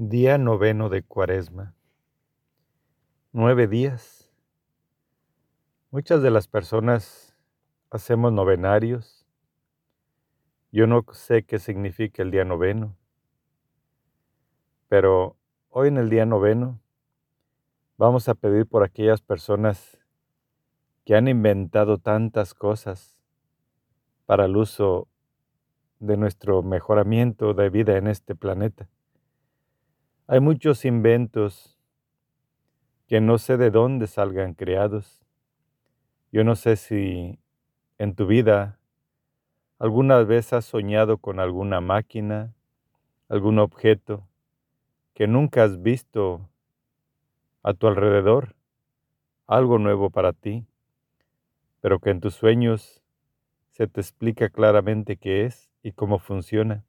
Día noveno de Cuaresma. Nueve días. Muchas de las personas hacemos novenarios. Yo no sé qué significa el día noveno, pero hoy en el día noveno vamos a pedir por aquellas personas que han inventado tantas cosas para el uso de nuestro mejoramiento de vida en este planeta hay muchos inventos que no sé de dónde salgan creados. Yo no sé si en tu vida alguna vez has soñado con alguna máquina, algún objeto que nunca has visto a tu alrededor, algo nuevo para ti, pero que en tus sueños se te explica claramente qué es y cómo funciona.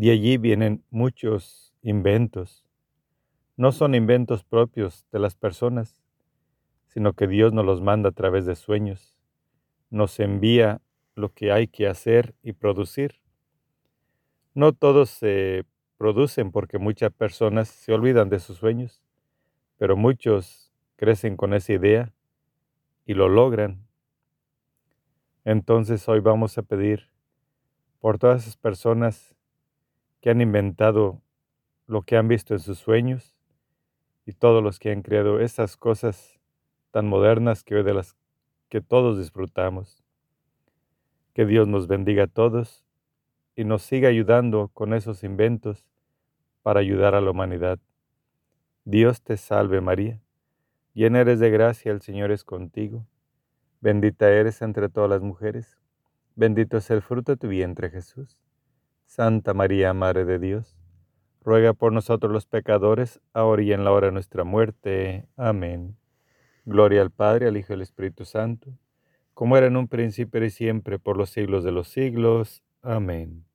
De allí vienen muchos inventos. No son inventos propios de las personas, sino que Dios nos los manda a través de sueños. Nos envía lo que hay que hacer y producir. No todos se producen porque muchas personas se olvidan de sus sueños, pero muchos crecen con esa idea y lo logran. Entonces hoy vamos a pedir por todas esas personas que han inventado lo que han visto en sus sueños y todos los que han creado esas cosas tan modernas que hoy de las que todos disfrutamos. Que Dios nos bendiga a todos y nos siga ayudando con esos inventos para ayudar a la humanidad. Dios te salve María, llena eres de gracia, el Señor es contigo, bendita eres entre todas las mujeres, bendito es el fruto de tu vientre Jesús. Santa María, Madre de Dios, ruega por nosotros los pecadores, ahora y en la hora de nuestra muerte. Amén. Gloria al Padre, al Hijo y al Espíritu Santo, como era en un principio y siempre, por los siglos de los siglos. Amén.